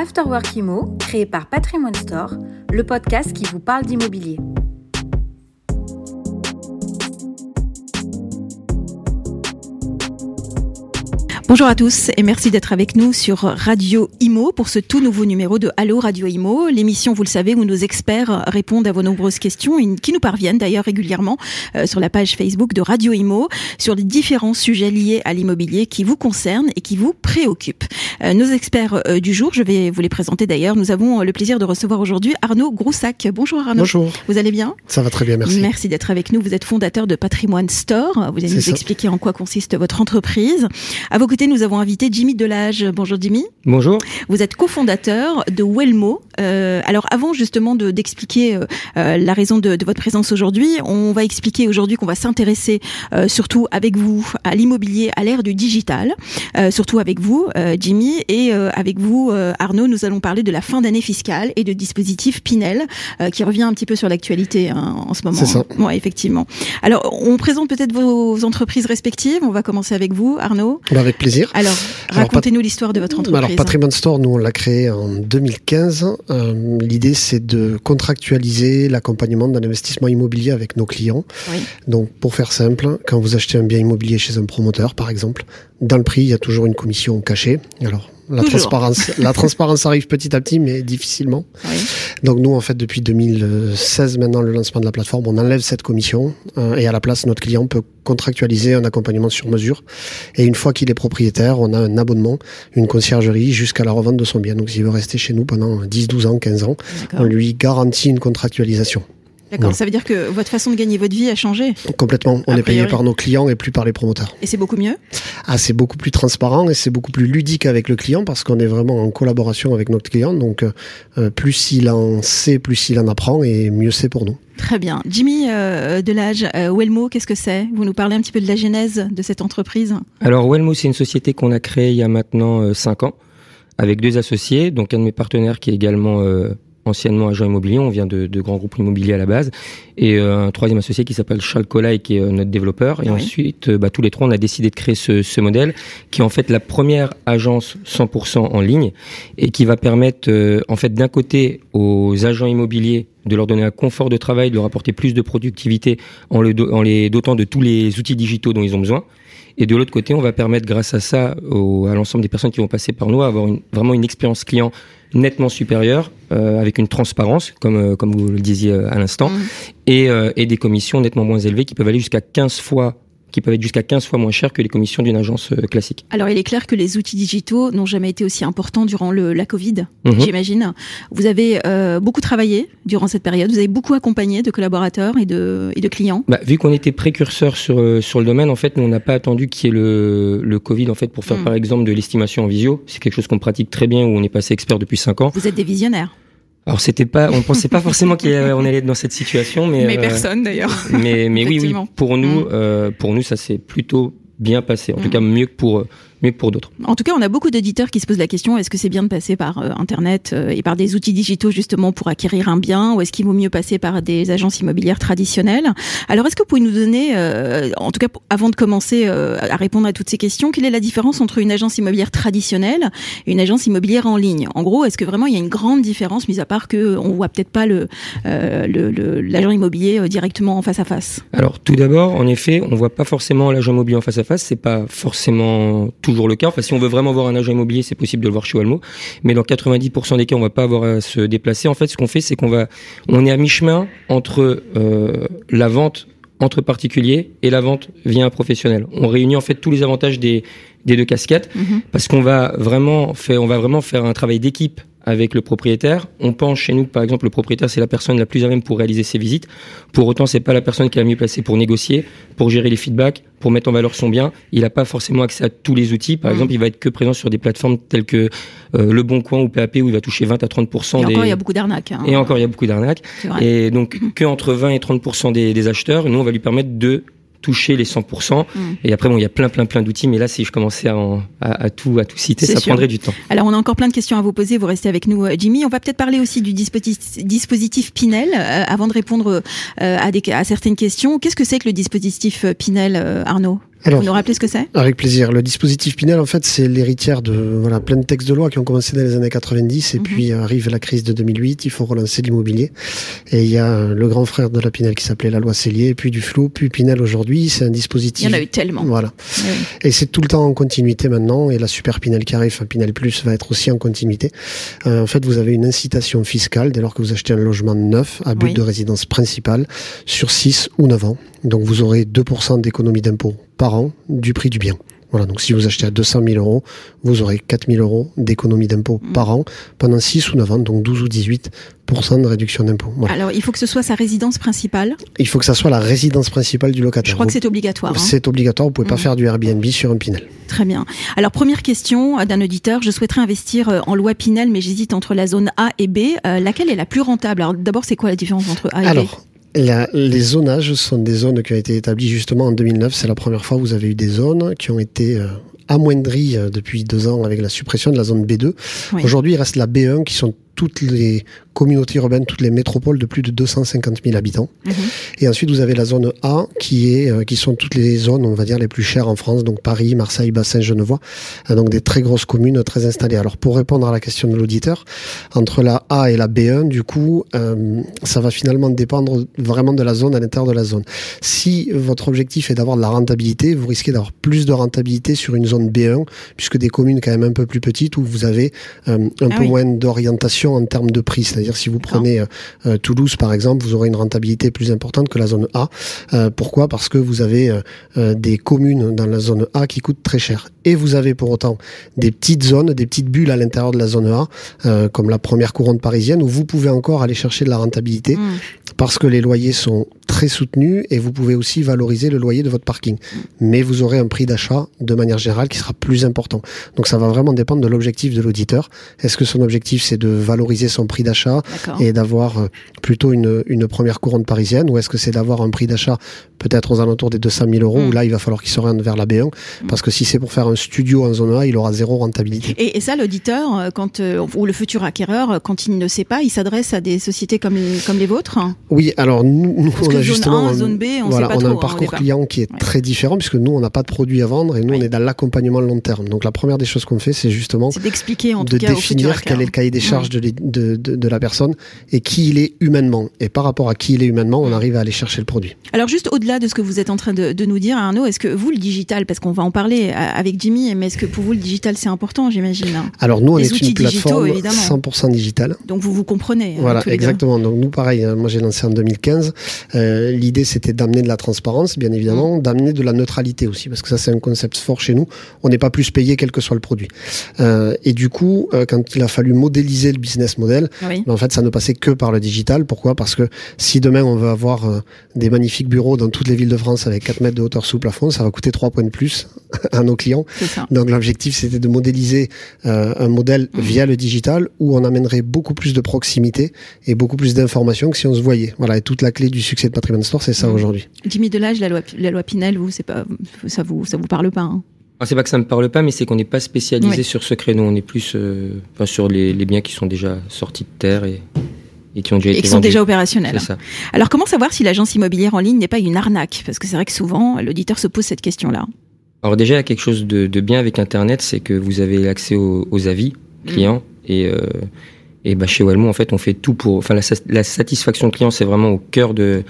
Afterwork Imo, créé par Patrimoine Store, le podcast qui vous parle d'immobilier. Bonjour à tous et merci d'être avec nous sur Radio Imo pour ce tout nouveau numéro de Allo Radio Imo, l'émission, vous le savez, où nos experts répondent à vos nombreuses questions qui nous parviennent d'ailleurs régulièrement euh, sur la page Facebook de Radio Imo sur les différents sujets liés à l'immobilier qui vous concernent et qui vous préoccupent. Euh, nos experts euh, du jour, je vais vous les présenter d'ailleurs. Nous avons le plaisir de recevoir aujourd'hui Arnaud Groussac. Bonjour Arnaud. Bonjour. Vous allez bien? Ça va très bien, merci. Merci d'être avec nous. Vous êtes fondateur de Patrimoine Store. Vous allez nous expliquer en quoi consiste votre entreprise. À vos côtés, nous avons invité Jimmy Delage. Bonjour Jimmy. Bonjour. Vous êtes cofondateur de Wellmo. Euh, alors avant justement d'expliquer euh, euh, la raison de, de votre présence aujourd'hui, on va expliquer aujourd'hui qu'on va s'intéresser euh, surtout avec vous à l'immobilier à l'ère du digital, euh, surtout avec vous Jimmy et avec vous Arnaud, nous allons parler de la fin d'année fiscale et de dispositif Pinel qui revient un petit peu sur l'actualité hein, en ce moment. C'est ça. Ouais, effectivement. Alors on présente peut-être vos entreprises respectives. On va commencer avec vous Arnaud. Bah avec plaisir. Alors, racontez-nous l'histoire de votre entreprise. Alors, Patrimoine Store, nous, on l'a créé en 2015. Euh, L'idée, c'est de contractualiser l'accompagnement d'un investissement immobilier avec nos clients. Oui. Donc, pour faire simple, quand vous achetez un bien immobilier chez un promoteur, par exemple, dans le prix, il y a toujours une commission cachée. Alors, la transparence, la transparence arrive petit à petit, mais difficilement. Oui. Donc nous, en fait, depuis 2016, maintenant le lancement de la plateforme, on enlève cette commission euh, et à la place, notre client peut contractualiser un accompagnement sur mesure. Et une fois qu'il est propriétaire, on a un abonnement, une conciergerie jusqu'à la revente de son bien. Donc s'il veut rester chez nous pendant 10, 12 ans, 15 ans, on lui garantit une contractualisation. D'accord, ça veut dire que votre façon de gagner votre vie a changé Complètement. On est payé par nos clients et plus par les promoteurs. Et c'est beaucoup mieux Ah, c'est beaucoup plus transparent et c'est beaucoup plus ludique avec le client parce qu'on est vraiment en collaboration avec notre client. Donc, euh, plus il en sait, plus il en apprend et mieux c'est pour nous. Très bien. Jimmy euh, Delage, euh, Wellmo, qu'est-ce que c'est? Vous nous parlez un petit peu de la genèse de cette entreprise Alors, Wellmo, c'est une société qu'on a créée il y a maintenant 5 ans avec deux associés, donc un de mes partenaires qui est également anciennement agent immobilier, on vient de, de grands groupes immobiliers à la base, et euh, un troisième associé qui s'appelle Charles Collet, qui est euh, notre développeur. Et Oui. ensuite, euh, bah, tous les trois, on a décidé de créer ce, ce modèle, qui est en fait la première agence 100% en ligne, et qui va permettre, en fait, d'un côté, aux agents immobiliers de leur donner un confort de travail, de leur apporter plus de productivité en, le do- en les dotant de tous les outils digitaux dont ils ont besoin. Et de l'autre côté, on va permettre, grâce à ça, au- à l'ensemble des personnes qui vont passer par nous, à avoir une- vraiment une expérience client nettement supérieure, euh, avec une transparence, comme, euh, comme vous le disiez euh, à l'instant, Mhm. et, euh, et des commissions nettement moins élevées qui peuvent aller jusqu'à 15 fois qui peuvent être jusqu'à 15 fois moins chères que les commissions d'une agence euh, classique. Alors, il est clair que les outils digitaux n'ont jamais été aussi importants durant le, la Covid, Mhm. j'imagine. Vous avez euh, beaucoup travaillé durant cette période, vous avez beaucoup accompagné de collaborateurs et de, et de clients. Bah, vu qu'on était précurseur sur, euh, sur le domaine, en fait, nous, on n'a pas attendu qu'il y ait le, le Covid, en fait, pour faire, Mm. par exemple, de l'estimation en visio. C'est quelque chose qu'on pratique très bien, où on est passé expert depuis 5 ans. Vous êtes des visionnaires. Alors, c'était pas, on pensait pas forcément qu'on allait être dans cette situation, mais, Mais euh, personne d'ailleurs. mais, mais oui, oui, pour nous, Mm. euh, pour nous, ça s'est plutôt bien passé. En tout Mm. cas, mieux que pour, que pour d'autres. En tout cas, on a beaucoup d'auditeurs qui se posent la question est-ce que c'est bien de passer par euh, Internet euh, et par des outils digitaux justement pour acquérir un bien, ou est-ce qu'il vaut mieux passer par des agences immobilières traditionnelles? Alors, est-ce que vous pouvez nous donner, euh, en tout cas, avant de commencer à répondre à toutes ces questions, quelle est la différence entre une agence immobilière traditionnelle et une agence immobilière en ligne? En gros, est-ce que vraiment il y a une grande différence, mis à part que on voit peut-être pas le l'agent immobilier directement en face à face? Alors, tout d'abord, en effet, on voit pas forcément l'agent immobilier en face à face. C'est pas forcément toujours le cas. Enfin, si on veut vraiment voir un agent immobilier, c'est possible de le voir chez Walmo. Mais dans 90% des cas, on va pas avoir à se déplacer. En fait, ce qu'on fait, c'est qu'on va, on est à mi-chemin entre euh, la vente entre particuliers et la vente via un professionnel. On réunit en fait tous les avantages des, des deux casquettes Mhm. parce qu'on va vraiment faire, on va vraiment faire un travail d'équipe avec le propriétaire. On pense chez nous, que, par exemple, le propriétaire, c'est la personne la plus à même pour réaliser ses visites. Pour autant, c'est pas la personne qui est la mieux placée pour négocier, pour gérer les feedbacks, pour mettre en valeur son bien. Il n'a pas forcément accès à tous les outils. Par Mhm. exemple, il va être que présent sur des plateformes telles que euh, Le Bon Coin ou PAP où il va toucher 20 à 30 Et des... encore, il y a beaucoup d'arnaques. hein. Et encore, il y a beaucoup d'arnaques. Et donc, que entre 20 et 30 des, des acheteurs, nous, on va lui permettre de toucher les 100%. Mm. Et après, bon, il y a plein, plein, plein d'outils. Mais là, si je commençais à, en- à, à tout, à tout citer, ça sûr. prendrait du temps. Alors, on a encore plein de questions à vous poser. Vous restez avec nous, euh, Jimmy. On va peut-être parler aussi du dispositif, dispositif Pinel euh, avant de répondre euh, à, des, à certaines questions. Qu'est-ce que c'est que le dispositif Pinel, euh, Arnaud? Alors, Vous nous rappelez ce que c'est? Avec plaisir. Le dispositif Pinel, en fait, c'est l'héritière de voilà plein de textes de loi qui ont commencé dans les années 90 et mhm. puis arrive la crise de 2008. Il faut relancer l'immobilier et il y a le grand frère de la Pinel qui s'appelait la loi Cellier, puis du flou, puis Pinel aujourd'hui. C'est un dispositif. Il y en a eu tellement. Voilà. Et c'est tout le temps en continuité maintenant. Et la super Pinel qui arrive, enfin Pinel Plus, va être aussi en continuité. Euh, en fait, vous avez une incitation fiscale dès lors que vous achetez un logement neuf à but de résidence principale sur 6 ou 9 ans. Donc vous aurez 2% d'économie d'impôt par an du prix du bien. Voilà, donc si vous achetez à 200 000 euros, vous aurez 4 000 euros d'économie d'impôt mm. par an pendant 6 ou 9 ans, donc 12 ou 18% de réduction d'impôt. Alors, il faut que ce soit sa résidence principale Il faut que ça soit la résidence principale du locataire. Je crois que c'est obligatoire. Hein. C'est obligatoire, vous pouvez pas mm. faire du Airbnb sur un Pinel. Très bien. Alors, première question d'un auditeur, je souhaiterais investir euh, en loi Pinel, mais j'hésite entre la zone A et B. Euh, laquelle est la plus rentable? Alors, d'abord, c'est quoi la différence entre A et B? Les zonages sont des zones qui ont été établies justement en 2009. C'est la première fois où vous avez eu des zones qui ont été euh, amoindries euh, depuis deux ans avec la suppression de la zone B2. Aujourd'hui, il reste la B1 qui sont toutes les communautés urbaines, toutes les métropoles de plus de 250 000 habitants. Mhm. Et ensuite, vous avez la zone A, qui est, euh, qui sont toutes les zones, on va dire, les plus chères en France, donc Paris, Marseille, Bassin, Genevois, euh, donc des très grosses communes très installées. Alors, pour répondre à la question de l'auditeur, entre la A et la B1, du coup, euh, ça va finalement dépendre vraiment de la zone à l'intérieur de la zone. Si votre objectif est d'avoir de la rentabilité, vous risquez d'avoir plus de rentabilité sur une zone B1, puisque des communes quand même un peu plus petites où vous avez un ah peu moins d'orientation en termes de prix. C'est-à-dire si vous prenez euh, euh, Toulouse par exemple, vous aurez une rentabilité plus importante que la zone A. Euh, pourquoi? Parce que vous avez des communes dans la zone A qui coûtent très cher. Et vous avez pour autant des petites zones, des petites bulles à l'intérieur de la zone A, comme la première couronne parisienne, où vous pouvez encore aller chercher de la rentabilité mmh. parce que les loyers sont très soutenus et vous pouvez aussi valoriser le loyer de votre parking. Mais vous aurez un prix d'achat de manière générale qui sera plus important. Donc ça va vraiment dépendre de l'objectif de l'auditeur. Est-ce que son objectif c'est de valoriser son prix d'achat et d'avoir euh, plutôt une, une première couronne parisienne ou est-ce que c'est d'avoir un prix d'achat peut-être aux alentours des 200 000 euros où mm. là il va falloir qu'il s'oriente vers la B1 mm. parce que si c'est pour faire un studio en zone A, il aura zéro rentabilité. Et, ça, l'auditeur, euh, quand euh, ou le futur acquéreur, quand il ne sait pas, il s'adresse à des sociétés comme comme les vôtres? Oui, alors nous, nous on a justement zone B, on, voilà, sait pas on a un parcours client qui est très différent puisque nous on n'a pas de produit à vendre et nous on est dans l'accompagnement long terme. Donc la première des choses qu'on fait, c'est justement d'expliquer de cas définir quel est le cahier des charges de, de, de, de, la personne et qui il est humainement. Et par rapport à qui il est humainement, on arrive à aller chercher le produit. Alors juste au-delà de ce que vous êtes en train de, nous dire, Arnaud, est-ce que vous le digital, parce qu'on va en parler avec Jimmy, mais est-ce que pour vous le digital c'est important, j'imagine hein? Alors nous on est une plateforme 100% digitale. Donc vous vous comprenez. Hein, voilà, exactement. Donc nous pareil, hein, moi j'ai lancé en 2015. Euh, L'idée c'était d'amener de la transparence, bien évidemment, mm. d'amener de la neutralité aussi, parce que ça c'est un concept fort chez nous. On n'est pas plus payé quel que soit le produit. Euh, et du coup, euh, quand il a fallu modéliser le business model, ben, en fait ça ne passait que par le digital. Pourquoi? Parce que si demain on veut avoir euh, des magnifiques bureaux dans toutes les villes de France avec 4 mètres de hauteur sous plafond, ça va coûter 3 points de plus à nos clients. Donc l'objectif c'était de modéliser euh, un modèle mm. via le digital où on amènerait beaucoup plus de proximité et beaucoup plus d'informations que si on se voyait. Voilà, et toute la clé du succès de Patrimoine Store, c'est ça mmh. aujourd'hui. Jimmy Delage, la loi, la loi Pinel, vous, c'est pas, ça vous, ça vous parle pas hein? Ah, c'est pas que ça me parle pas, mais c'est qu'on n'est pas spécialisé sur ce créneau. On est plus euh, enfin, sur les, les, biens qui sont déjà sortis de terre et, et qui ont déjà et qui sont déjà opérationnels. Ça. Alors comment savoir si l'agence immobilière en ligne n'est pas une arnaque? Parce que c'est vrai que souvent l'auditeur se pose cette question-là. Alors déjà, il y a quelque chose de, de bien avec Internet, c'est que vous avez accès aux, aux avis clients mmh. et euh, et bah chez Walmont, en fait, on fait tout pour. Enfin, la, la satisfaction client, c'est vraiment au cœur de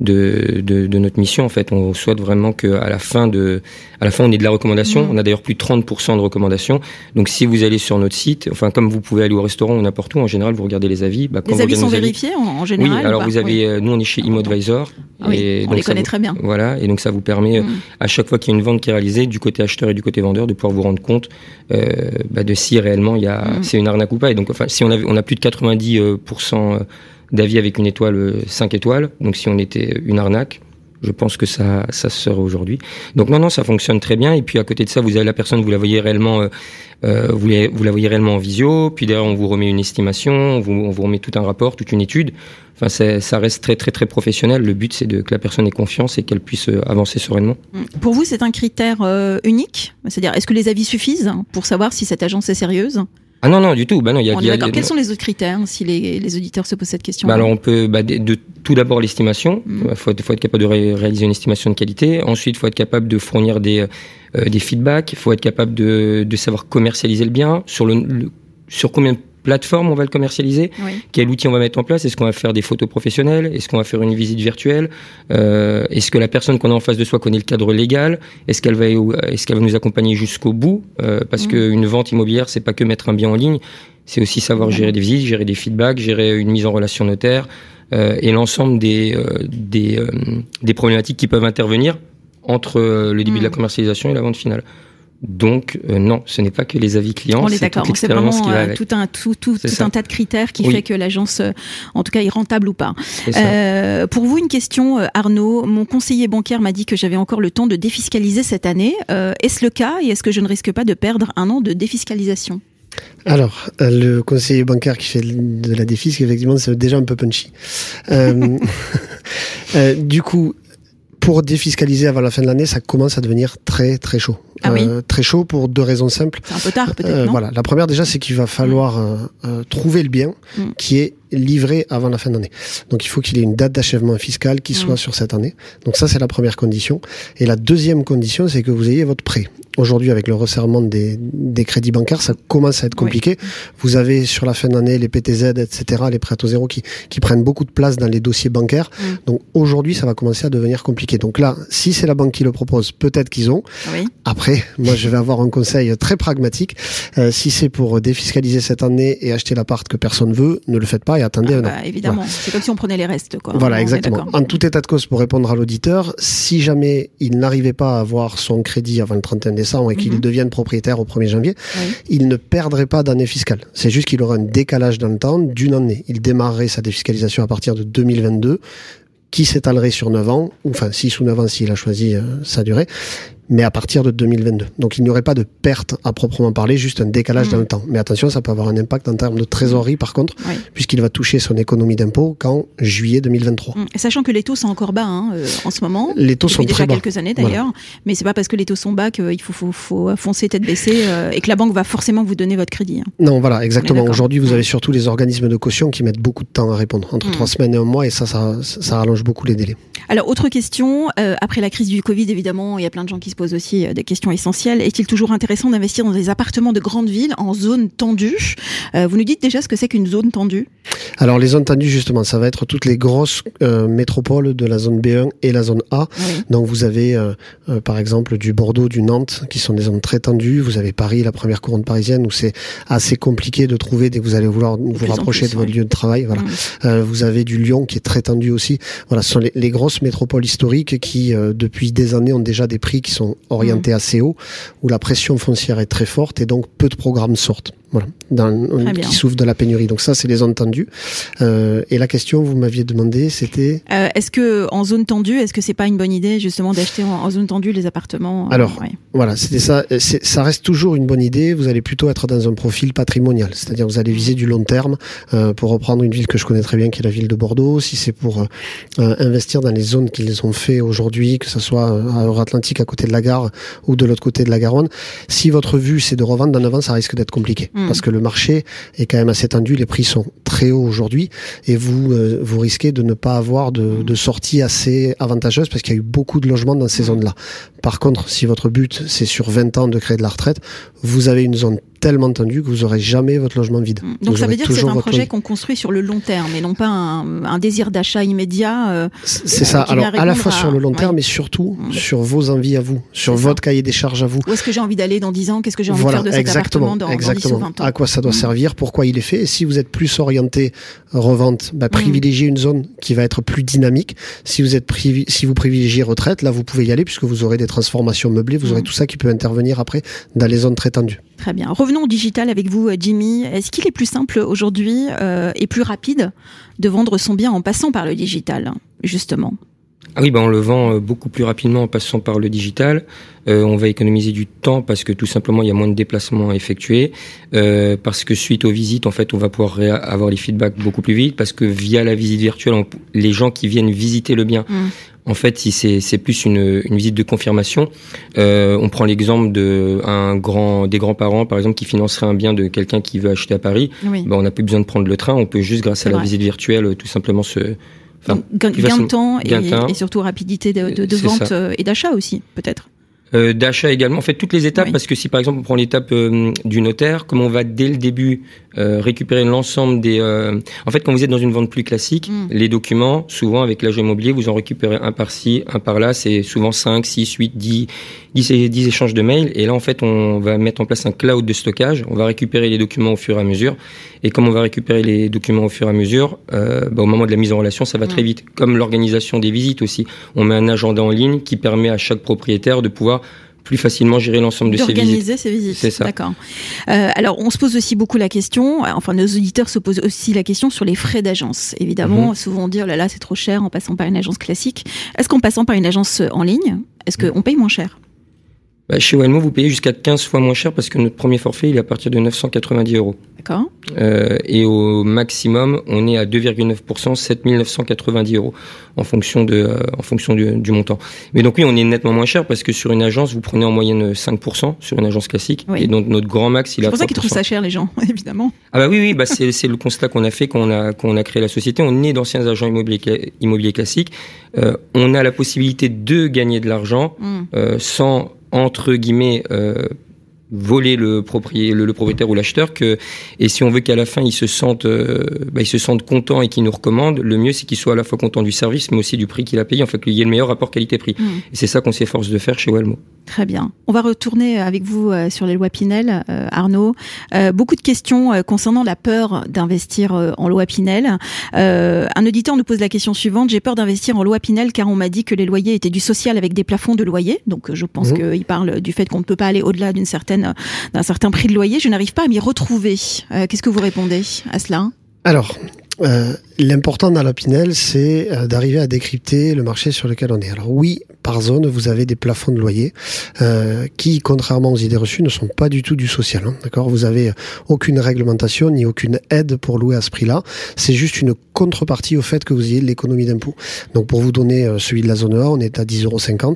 de, de, de, notre mission en fait. On souhaite vraiment qu'à la fin de, à la fin on ait de la recommandation. Mmh. On a d'ailleurs plus de 30% de recommandations. Donc si vous allez sur notre site, enfin comme vous pouvez aller au restaurant ou n'importe où, en général vous regardez les avis. Bah, les avis sont vérifiés en, général. Oui, alors vous avez, euh, nous on est chez ImoAdvisor. Ah et on les connaît très bien. Voilà, et donc ça vous permet mmh. à chaque fois qu'il y a une vente qui est réalisée du côté acheteur et du côté vendeur de pouvoir vous rendre compte euh, bah, de si réellement il y a, mmh. c'est une arnaque ou pas. Et donc enfin si on a, on a plus de 90% d'avis avec une étoile 5 euh, étoiles. Donc si on était une arnaque, je pense que ça, ça serait aujourd'hui. Donc non, non, ça fonctionne très bien. Et puis à côté de ça, vous avez la personne, vous la voyez réellement, euh, euh vous, la, voyez réellement en visio. Puis derrière, on vous remet une estimation, on vous, remet tout un rapport, toute une étude. Enfin, ça reste très, très, très professionnel. Le but, c'est que la personne ait confiance et qu'elle puisse avancer sereinement. Pour vous, c'est un critère unique? C'est-à-dire, est-ce que les avis suffisent pour savoir si cette agence est sérieuse? Ah non, non, du tout. Bah non, il y a, On il y est a- d'accord. Quels sont les autres critères si les, les auditeurs se posent cette question Bah alors on peut bah, de, de- tout d'abord l'estimation. Mm. Il faut, être- faut être capable de ré- réaliser une estimation de qualité. Ensuite, il faut être capable de fournir des, euh, des feedbacks. Il faut être capable de, de savoir commercialiser le bien. Sur, le, le- sur combien de plateformes on va le commercialiser Oui. Quel outil on va mettre en place Est-ce qu'on va faire des photos professionnelles Est-ce qu'on va faire une visite virtuelle Euh, Est-ce que la personne qu'on a en face de soi connaît le cadre légal Est-ce qu'elle va, qu'elle va nous accompagner jusqu'au bout Euh, Parce Mm. qu'une vente immobilière, c'est pas que mettre un bien en ligne, c'est aussi savoir gérer des visites, gérer des feedbacks, gérer une mise en relation notaire euh, et l'ensemble des des, des problématiques qui peuvent intervenir entre le début de la Mm. commercialisation et la vente finale. Donc euh, non, ce n'est pas que les avis clients, On est c'est toute l'expérience vraiment qui va euh, avec. tout un tout, tout, tout un tas de critères qui Oui. fait que l'agence, euh, en tout cas, est rentable ou pas. Euh, pour vous, une question, euh, Arnaud. Mon conseiller bancaire m'a dit que j'avais encore le temps de défiscaliser cette année. Euh, est-ce le cas et est-ce que je ne risque pas de perdre un an de défiscalisation? Alors, le conseiller bancaire qui fait de la défisque, effectivement, c'est déjà un peu punchy. Euh, euh, du coup, pour défiscaliser avant la fin de l'année, ça commence à devenir très très chaud. Ah oui Euh, très chaud pour deux raisons simples. C'est un peu tard, peut-être, Euh, non voilà. La première déjà, c'est qu'il va falloir euh, trouver le bien Mm. qui est livré avant la fin d'année. Donc il faut qu'il ait une date d'achèvement fiscal qui soit Mm. sur cette année. Donc ça, c'est la première condition. Et la deuxième condition, c'est que vous ayez votre prêt. Aujourd'hui, avec le resserrement des, des crédits bancaires, ça commence à être compliqué. Vous avez sur la fin d'année les PTZ, etc., les prêts à taux zéro qui, qui prennent beaucoup de place dans les dossiers bancaires. Mm. Donc aujourd'hui, ça va commencer à devenir compliqué. Donc là, si c'est la banque qui le propose, peut-être qu'ils ont. Oui. Après, moi, je vais avoir un conseil très pragmatique. Euh, si c'est pour défiscaliser cette année et acheter l'appart que personne veut, ne le faites pas et attendez Ah un an. bah, évidemment. C'est comme si on prenait les restes, quoi. Voilà, On exactement. En tout état de cause, pour répondre à l'auditeur, si jamais il n'arrivait pas à avoir son crédit avant le 31 décembre et qu'il Mhm. devienne propriétaire au 1er janvier, Oui. il ne perdrait pas d'année fiscale. C'est juste qu'il aura un décalage dans le temps d'une année. Il démarrerait sa défiscalisation à partir de 2022, qui s'étalerait sur 9 ans, ou enfin 6 ou 9 ans s'il a choisi euh, sa durée, mais à partir de 2022. Donc il n'y aurait pas de perte à proprement parler, juste un décalage dans le temps. Mais attention, ça peut avoir un impact en termes de trésorerie par contre, Oui. puisqu'il va toucher son économie d'impôt qu'en juillet 2023. Mm. Sachant que les taux sont encore bas hein, euh, en ce moment. Les taux sont déjà très bas. quelques années d'ailleurs, mais c'est pas parce que les taux sont bas qu'il faut, faut, faut foncer tête baissée euh, et que la banque va forcément vous donner votre crédit. hein. Non, voilà, exactement. Aujourd'hui, vous Mm. avez surtout les organismes de caution qui mettent beaucoup de temps à répondre, entre Mm. trois semaines et un mois, et ça, ça, ça rallonge beaucoup les délais. Alors autre question, euh, après la crise du Covid évidemment, il y a plein de gens qui se posent aussi euh, des questions essentielles. Est-il toujours intéressant d'investir dans des appartements de grande ville en zone tendue? Euh, Vous nous dites déjà ce que c'est qu'une zone tendue Alors, les zones tendues, justement, ça va être toutes les grosses euh, métropoles de la zone B1 et la zone A. Oui. Donc, vous avez, euh, par exemple, du Bordeaux, du Nantes, qui sont des zones très tendues. Vous avez Paris, la première couronne parisienne, où c'est assez compliqué de trouver dès que vous allez vouloir vous rapprocher plus, de votre lieu de travail. Voilà. Vous avez du Lyon qui est très tendu aussi. Voilà, ce sont les, les grosses métropoles historiques qui, depuis des années, ont déjà des prix qui sont orientés Mm. assez haut, où la pression foncière est très forte et donc peu de programmes sortent. Voilà, dans, qui souffrent de la pénurie. Donc ça, c'est les zones tendues. Euh, et la question, vous m'aviez demandé, c'était Euh, est-ce que en zone tendue, est-ce que c'est pas une bonne idée justement d'acheter en, en zone tendue les appartements euh, Alors, ouais. Voilà, c'était ça. Euh, Ça reste toujours une bonne idée. Vous allez plutôt être dans un profil patrimonial, c'est-à-dire vous allez viser du long terme. euh, pour reprendre une ville que je connais très bien, qui est la ville de Bordeaux, si c'est pour investir dans les zones qu'ils ont fait aujourd'hui, que ce soit à Euro-Atlantique à côté de la gare ou de l'autre côté de la Garonne, si votre vue c'est de revendre dans 9 ans, ça risque d'être compliqué Mm. parce que le marché est quand même assez tendu, les prix sont très hauts aujourd'hui et vous euh, vous risquez de ne pas avoir de, de sortie assez avantageuse parce qu'il y a eu beaucoup de logements dans ces Mm. zones-là. Par contre, si votre but c'est sur 20 ans de créer de la retraite, vous avez une zone tellement tendue que vous aurez jamais votre logement vide. Mm. Donc Vous ça veut dire que c'est un projet qu'on construit sur le long terme et non pas un, un désir d'achat immédiat. euh, C'est ça. Alors à la fois à- sur le long terme, oui. mais surtout Mm. sur vos envies à vous, sur ça. votre cahier des charges à vous. Où est-ce que j'ai envie d'aller dans 10 ans? Qu'est-ce que j'ai envie Voilà, de faire de cet exactement, appartement dans, dans 10 ou exactement. 20 ans? À quoi ça doit Mm. servir, pourquoi il est fait? Et si vous êtes plus orienté revente, bah, privilégiez une zone qui va être plus dynamique. Si vous êtes privi- si vous privilégiez retraite, là vous pouvez y aller puisque vous aurez des transformations meublées, vous aurez tout ça qui peut intervenir après dans les zones très tendues. Très bien. Revenons au digital avec vous, euh, Jimmy. Est-ce qu'il est plus simple aujourd'hui euh, et plus rapide de vendre son bien en passant par le digital, justement? Ah oui, bah on le vend euh, beaucoup plus rapidement en passant par le digital. Euh, on va économiser du temps parce que tout simplement il y a moins de déplacements à effectuer. Euh, parce que suite aux visites, en fait, on va pouvoir avoir les feedbacks beaucoup plus vite. Parce que via la visite virtuelle, on- les gens qui viennent visiter le bien Mm. En fait, si c'est plus une, une, visite de confirmation, euh, on prend l'exemple de un grand, des grands-parents, par exemple, qui financeraient un bien de quelqu'un qui veut acheter à Paris. Ben, on n'a plus besoin de prendre le train, on peut juste, grâce à la visite virtuelle, tout simplement se Enfin, gain, de temps et, et, surtout rapidité de, de, de vente euh, et d'achat aussi, peut-être. Euh, d'achat également. En fait, toutes les étapes, parce que si par exemple on prend l'étape euh, du notaire, comme on va dès le début euh, récupérer l'ensemble des... En fait, quand vous êtes dans une vente plus classique, mm. les documents, souvent avec l'agent immobilier, vous en récupérez un par-ci, un par-là, c'est souvent 5, 6, 8, 10, 10, 10 échanges de mails. Et là, en fait, on va mettre en place un cloud de stockage. On va récupérer les documents au fur et à mesure. Et comme on va récupérer les documents au fur et à mesure, bah, au moment de la mise en relation, ça va très mm. vite. Comme l'organisation des visites aussi. On met un agenda en ligne qui permet à chaque propriétaire de pouvoir plus facilement gérer l'ensemble de ces visites. Organiser ces visites. C'est ça. D'accord. Euh, alors, on se pose aussi beaucoup la question, enfin, nos auditeurs se posent aussi la question sur les frais d'agence. Évidemment, mhm. souvent on dit, oh là là, c'est trop cher en passant par une agence classique. Est-ce qu'en passant par une agence en ligne, est-ce qu'on paye moins cher? Bah, chez Wellmo, vous payez jusqu'à 15 fois moins cher parce que notre premier forfait, il est à partir de 990 euros. D'accord. Euh, et au maximum, on est à 2,9%, 7990 euros en fonction de, euh, en fonction du, du, montant. Mais donc oui, on est nettement moins cher parce que sur une agence, vous prenez en moyenne 5% sur une agence classique. Et donc notre grand max, il a. C'est pour ça qu'ils trouvent ça cher, les gens, évidemment. Ah bah oui, oui, bah c'est, c'est le constat qu'on a fait quand on a, quand on a créé la société. On est d'anciens agents immobiliers, immobiliers classiques. Euh, on a la possibilité de gagner de l'argent mm. euh, sans entre guillemets euh, voler le propriétaire, le, propriétaire ou l'acheteur que et si on veut qu'à la fin ils se sentent euh, bah, ils se sentent contents et qu'ils nous recommandent le mieux c'est qu'ils soient à la fois contents du service mais aussi du prix qu'il a payé. En fait qu'il y ait le meilleur rapport qualité-prix. Mmh. et c'est ça qu'on s'efforce de faire chez Wellmo Très bien. On va retourner avec vous euh, sur les lois Pinel, euh, Arnaud. Euh, beaucoup de questions concernant la peur d'investir en loi Pinel. un auditeur nous pose la question suivante. J'ai peur d'investir en loi Pinel car on m'a dit que les loyers étaient du social avec des plafonds de loyer. Donc je pense mmh. qu'il parle du fait qu'on ne peut pas aller au-delà d'une certaine d'un certain prix de loyer. Je n'arrive pas à m'y retrouver. Qu'est-ce que vous répondez à cela? Alors, l'important dans la Pinel, c'est d'arriver à décrypter le marché sur lequel on est. Alors oui, par zone, vous avez des plafonds de loyer euh, qui, contrairement aux idées reçues, ne sont pas du tout du social. Hein, D'accord? Vous avez aucune réglementation ni aucune aide pour louer à ce prix-là. C'est juste une contrepartie au fait que vous ayez l'économie d'impôt. Donc pour vous donner euh, celui de la zone A, on est à 10,50 euros,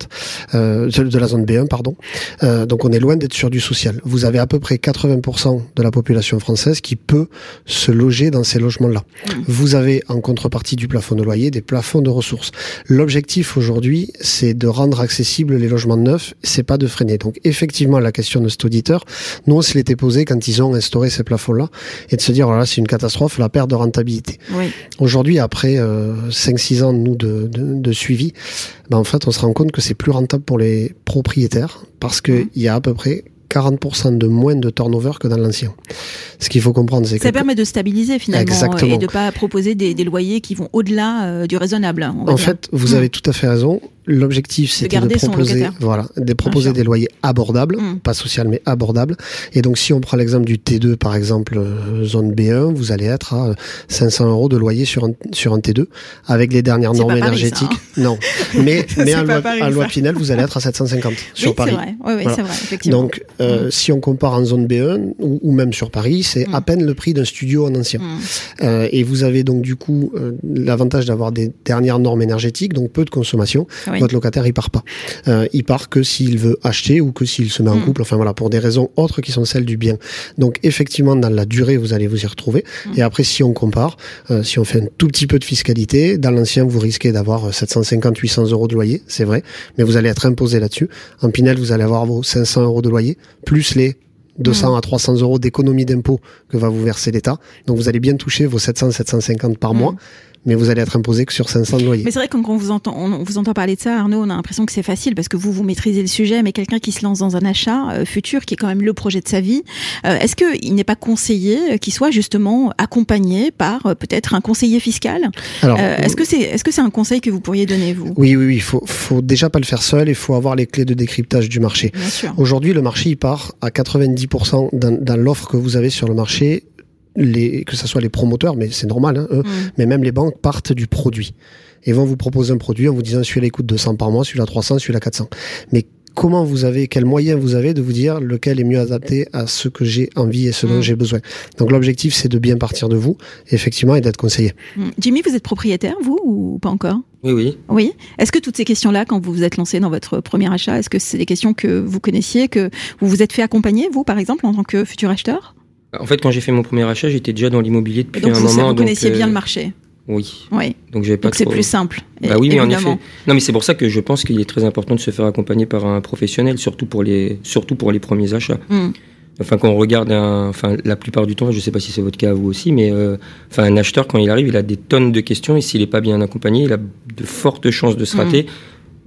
euh, de la zone B1, pardon. Euh, donc on est loin d'être sur du social. Vous avez à peu près 80% de la population française qui peut se loger dans ces logements-là. Mmh. Vous avez en contrepartie du plafond de loyer des plafonds de ressources. L'objectif aujourd'hui, c'est de rendre accessibles les logements neufs, c'est pas de freiner. Donc effectivement, la question de cet auditeur, nous on se l'était posé quand ils ont instauré ces plafonds-là, et de se dire, voilà, c'est une catastrophe, la perte de rentabilité. Aujourd'hui, après euh, 5-6 ans nous de, de, suivi, ben, en fait, on se rend compte que c'est plus rentable pour les propriétaires, parce qu'il mmh. y a à peu près 40% de moins de turnover que dans l'ancien. Ce qu'il faut comprendre, c'est que... Ça permet de stabiliser finalement Exactement. et de pas proposer des, des loyers qui vont au-delà euh, du raisonnable. en fait, vous avez mmh. tout à fait raison. L'objectif, c'était de, proposer, voilà, de proposer des loyers abordables, mmh. pas social mais abordables. Et donc, si on prend l'exemple du T2, par exemple, euh, zone B1, vous allez être à 500 euros de loyer sur un, sur un T2, avec les dernières normes énergétiques. Hein. Non, mais mais à loi, loi Pinel, vous allez être à 750 sur Paris. Vrai. Oui, oui, c'est vrai, effectivement. Donc, euh, mmh. si on compare en zone B1 ou, ou même sur Paris, c'est mmh. à peine le prix d'un studio en ancien. Euh, et vous avez donc du coup euh, l'avantage d'avoir des dernières normes énergétiques, donc peu de consommation. Oui votre locataire il part pas. Euh, il part que s'il veut acheter ou que s'il se met en mm. couple, enfin voilà, pour des raisons autres qui sont celles du bien. Donc effectivement, dans la durée, vous allez vous y retrouver. Mm. Et après, si on compare, euh, si on fait un tout petit peu de fiscalité, dans l'ancien, vous risquez d'avoir 750, 800 euros de loyer, c'est vrai, mais vous allez être imposé là-dessus. En Pinel, vous allez avoir vos 500 euros de loyer, plus les 200 mm. à 300 euros d'économie d'impôt que va vous verser l'État. Donc vous allez bien toucher vos 700, 750 par mois mais vous allez être imposé que sur 500 de loyer. Mais c'est vrai que quand on vous entend, on vous entend parler de ça, Arnaud, on a l'impression que c'est facile parce que vous, vous maîtrisez le sujet, mais quelqu'un qui se lance dans un achat euh, futur, qui est quand même le projet de sa vie, euh, est-ce qu'il n'est pas conseillé qu'il soit justement accompagné par euh, peut-être un conseiller fiscal? Est-ce que c'est est-ce que c'est un conseil que vous pourriez donner, vous? Oui, oui, oui. Il faut, faut déjà pas le faire seul, il faut avoir les clés de décryptage du marché. Aujourd'hui, le marché, il part à 90% dans, dans l'offre que vous avez sur le marché les, que ce soit les promoteurs, mais c'est normal, hein, eux, mm. mais même les banques partent du produit et vont vous proposer un produit en vous disant celui-là coûte 200 par mois, celui-là 300, celui-là 400. Mais comment vous avez, quels moyens vous avez de vous dire lequel est mieux adapté à ce que j'ai envie et ce dont Mm. j'ai besoin? Donc l'objectif, c'est de bien partir de vous, effectivement, et d'être conseillé. Mm. Jimmy, vous êtes propriétaire, vous, ou pas encore? Oui, oui. Oui. Est-ce que toutes ces questions-là, quand vous vous êtes lancé dans votre premier achat, est-ce que c'est des questions que vous connaissiez, que vous vous êtes fait accompagner, vous, par exemple, en tant que futur acheteur? En fait, quand j'ai fait mon premier achat, j'étais déjà dans l'immobilier depuis Donc un vous, moment. vous connaissiez donc, bien euh, le marché. Oui. Oui. Donc j'avais pas Donc c'est plus simple. Bah oui, mais en effet. Non, mais c'est pour ça que je pense qu'il est très important de se faire accompagner par un professionnel, surtout pour les, surtout pour les premiers achats. Mm. Enfin, quand on regarde, un, enfin, la plupart du temps, je sais pas si c'est votre cas à vous aussi, mais euh, enfin, un acheteur quand il arrive, il a des tonnes de questions et s'il est pas bien accompagné, il a de fortes chances de se Mm. rater,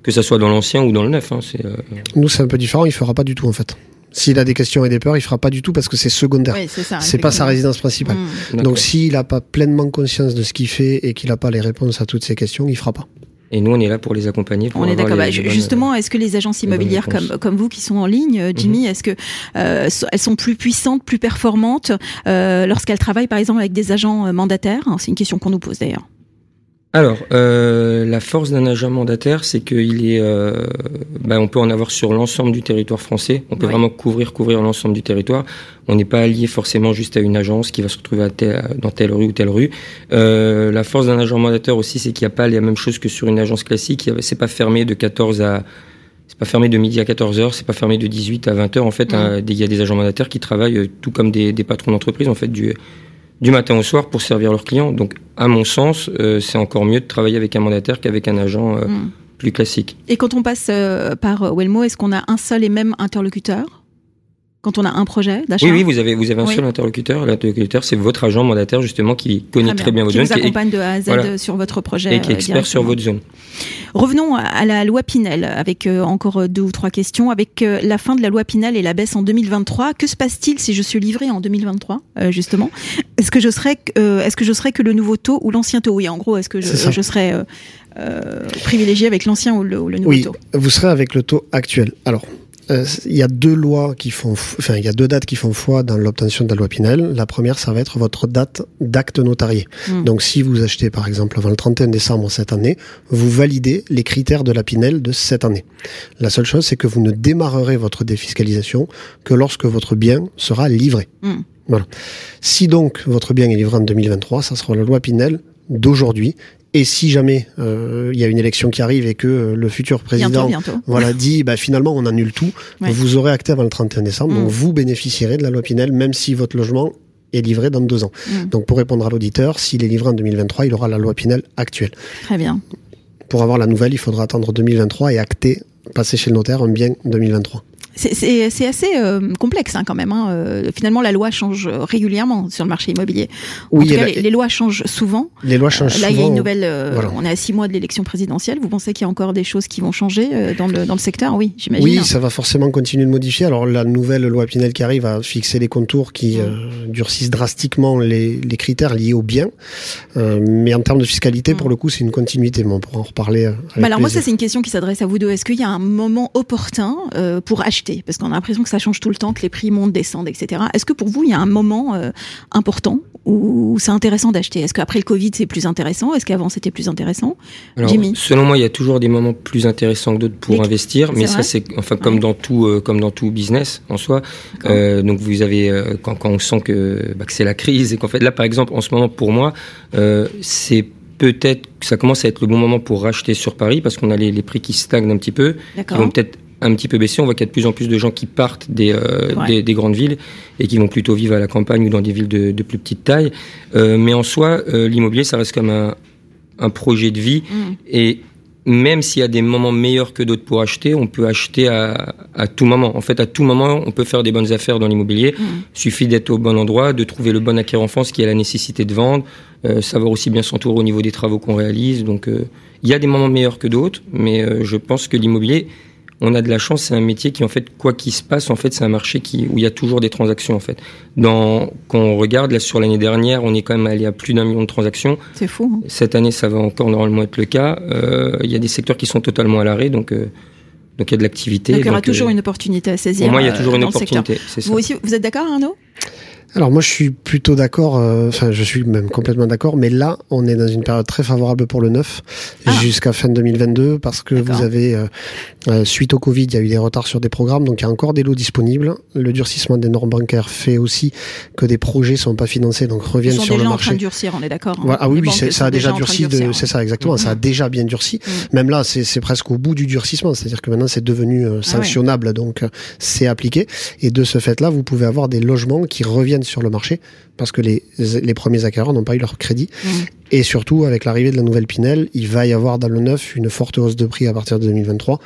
que ça soit dans l'ancien ou dans le neuf. Hein, c'est, euh, Nous, c'est un peu différent, il fera pas du tout, en fait. S'il a des questions et des peurs, il fera pas du tout parce que c'est secondaire. Oui, c'est pas sa résidence principale. Mm. d'accord. Donc s'il n'a pas pleinement conscience de ce qu'il fait et qu'il n'a pas les réponses à toutes ces questions, il fera pas. Et nous, on est là pour les accompagner. Pour On est d'accord. Bah, justement, est-ce que les agences immobilières comme, comme vous qui sont en ligne, euh, Jimmy, est-ce que euh, so- elles sont plus puissantes, plus performantes euh, lorsqu'elles travaillent par exemple avec des agents euh, mandataires? C'est une question qu'on nous pose d'ailleurs. Alors, euh, la force d'un agent mandataire, c'est qu'il est, euh, ben, on peut en avoir sur l'ensemble du territoire français. On peut vraiment couvrir, couvrir l'ensemble du territoire. On n'est pas allié forcément juste à une agence qui va se retrouver à tel- dans telle rue ou telle rue. Euh, la force d'un agent mandataire aussi, c'est qu'il n'y a pas la même chose que sur une agence classique. C'est pas fermé de 14 à c'est pas fermé de midi à 14h, c'est pas fermé de 18 à 20h. En fait, hein, il y a des agents mandataires qui travaillent euh, tout comme des, des patrons d'entreprise, en fait, du, du matin au soir pour servir leurs clients. Donc, à mon sens, euh, c'est encore mieux de travailler avec un mandataire qu'avec un agent euh, Mm. plus classique. Et quand on passe euh, par Wellmo, est-ce qu'on a un seul et même interlocuteur? Quand on a un projet d'achat Oui, oui, vous avez, vous avez un Oui. seul interlocuteur. L'interlocuteur, c'est votre agent mandataire, justement, qui connaît très bien, votre qui zone vous qui est- accompagne de A à Z voilà. sur votre projet et qui est euh, expert sur votre zone. Revenons à- la loi Pinel avec euh, encore euh, deux ou trois questions. Avec la fin de la loi Pinel et la baisse en 2023, que se passe-t-il si je suis livré en 2023 euh, justement? Est-ce que je serai que- est-ce que je serai que le nouveau taux ou l'ancien taux? Oui, en gros, est-ce que je, serai euh, privilégié avec l'ancien ou le, ou le nouveau Oui, taux? vous serez avec le taux actuel. Alors, il y a deux lois qui font, enfin, il y a deux dates qui font foi dans l'obtention de la loi Pinel. La première, ça va être votre date d'acte notarié. Mm. Donc, si vous achetez, par exemple, avant le 31 décembre cette année, vous validez les critères de la Pinel de cette année. La seule chose, c'est que vous ne démarrerez votre défiscalisation que lorsque votre bien sera livré. Mm. Voilà. Si donc votre bien est livré en 2023, ça sera la loi Pinel d'aujourd'hui. Et si jamais euh, il y a une élection qui arrive et que euh, le futur président Bientôt, bientôt. voilà, dit bah, finalement on annule tout, Ouais. vous aurez acté avant le 31 décembre, Mm. donc vous bénéficierez de la loi Pinel même si votre logement est livré dans deux ans. Mm. Donc pour répondre à l'auditeur, s'il est livré en 2023, il aura la loi Pinel actuelle. Très bien. Pour avoir la nouvelle, il faudra attendre 2023 et acter, passer chez le notaire un bien 2023. C'est- assez euh, complexe hein, quand même. hein. Euh, finalement, la loi change régulièrement sur le marché immobilier. En Oui, tout cas, les, les lois changent souvent. Les lois changent Euh, là, il y a souvent. une nouvelle. euh, Voilà. On est à six mois de l'élection présidentielle. Vous pensez qu'il y a encore des choses qui vont changer euh, dans le dans le secteur? Oui, j'imagine. Oui, ça va forcément continuer de modifier. Alors la nouvelle loi Pinel qui arrive va fixer les contours qui euh, durcissent drastiquement les, les critères liés au bien. Euh, mais en termes de fiscalité, pour le coup, c'est une continuité. Mais on pourra en reparler. euh, avec Bah alors moi, ça c'est une question qui s'adresse à vous deux. Est-ce qu'il y a un moment opportun euh, pour acheter Parce qu'on a l'impression que ça change tout le temps, que les prix montent, descendent, etc. Est-ce que pour vous, il y a un moment euh, important où c'est intéressant d'acheter? Est-ce qu'après le Covid, c'est plus intéressant? Est-ce qu'avant, c'était plus intéressant? Alors, Jimmy? selon moi, il y a toujours des moments plus intéressants que d'autres pour Les- investir, mais ça c'est enfin comme Ouais. dans tout euh, comme dans tout business en soi. Euh, donc vous avez quand, quand on sent que, bah, que c'est la crise et qu'en fait là par exemple en ce moment pour moi c'est peut-être que ça commence à être le bon moment pour racheter sur Paris parce qu'on a les, les prix qui stagnent un petit peu, qui D'accord. vont peut-être un petit peu baisser. On voit qu'il y a de plus en plus de gens qui partent des, euh, Ouais. des, des grandes villes et qui vont plutôt vivre à la campagne ou dans des villes de, de plus petite taille. Euh, mais en soi, euh, l'immobilier, ça reste comme un, un projet de vie. Mm. Et même s'il y a des moments meilleurs que d'autres pour acheter, on peut acheter à, à tout moment. En fait, à tout moment, on peut faire des bonnes affaires dans l'immobilier. Mm. suffit d'être au bon endroit, de trouver le bon acquéreur en France qui a la nécessité de vendre, euh, savoir aussi bien s'entourer au niveau des travaux qu'on réalise. Donc, euh, il y a des moments meilleurs que d'autres, mais euh, je pense que l'immobilier, on a de la chance, c'est un métier qui, en fait, quoi qu'il se passe, en fait, c'est un marché qui, où il y a toujours des transactions, en fait. Dans, quand on regarde, là, sur l'année dernière, on est quand même allé à plus d'un million de transactions. C'est fou. hein. Cette année, ça va encore normalement être le cas. Euh, il y a des secteurs qui sont totalement à l'arrêt, donc, euh, donc il y a de l'activité. Donc il y aura Donc, toujours euh, une opportunité à saisir. Pour moi, il y a euh, toujours une opportunité. Vous aussi, vous êtes d'accord, Arnaud? Alors moi je suis plutôt d'accord, euh, enfin je suis même complètement d'accord, mais là on est dans une période très favorable pour le neuf Ah. jusqu'à fin 2022 parce que vous avez, euh, euh, suite au Covid, il y a eu des retards sur des programmes, donc il y a encore des lots disponibles. Le durcissement des normes bancaires fait aussi que des projets sont pas financés, donc Ils reviennent sont sur déjà le en train marché. de durcir, on est d'accord. hein. Ah oui, oui, sont ça a déjà en durci, durcir, c'est ça exactement, Mhm. ça a déjà bien durci. Mm. Même là, c'est c'est presque au bout du durcissement, c'est-à-dire que maintenant c'est devenu euh, sanctionnable, donc c'est appliqué. Et de ce fait-là, vous pouvez avoir des logements qui reviennent sur le marché parce que les, les premiers acquéreurs n'ont pas eu leur crédit. Mhm. Et surtout, avec l'arrivée de la nouvelle Pinel, il va y avoir dans le neuf une forte hausse de prix à partir de 2023.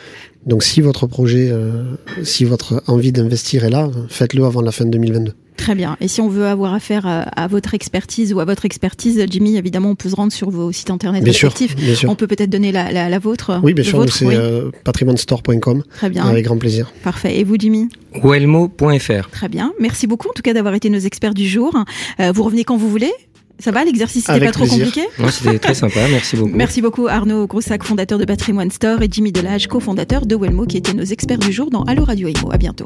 Donc si votre projet, euh, si votre envie d'investir est là, faites-le avant la fin de 2022. Très bien. Et si on veut avoir affaire à, à votre expertise ou à votre expertise, Jimmy, évidemment, on peut se rendre sur vos sites internet Bien sûr, respectifs. bien sûr. On peut peut-être donner la, la, la vôtre. Oui, bien sûr, c'est oui. euh, patrimonestore.com, Très bien. avec grand plaisir. Parfait. Et vous, Jimmy? Welmo.fr. Très bien. Merci beaucoup, en tout cas, d'avoir été nos experts du jour. Euh, vous revenez quand vous voulez. Ça va, l'exercice, c'était Avec pas trop plaisir. compliqué? Non, C'était très sympa, merci beaucoup. Merci beaucoup Arnaud Groussac, fondateur de Patrimoine Store, et Jimmy Delage, cofondateur de Wellmo, qui étaient nos experts du jour dans Allo Radio Imo. À bientôt.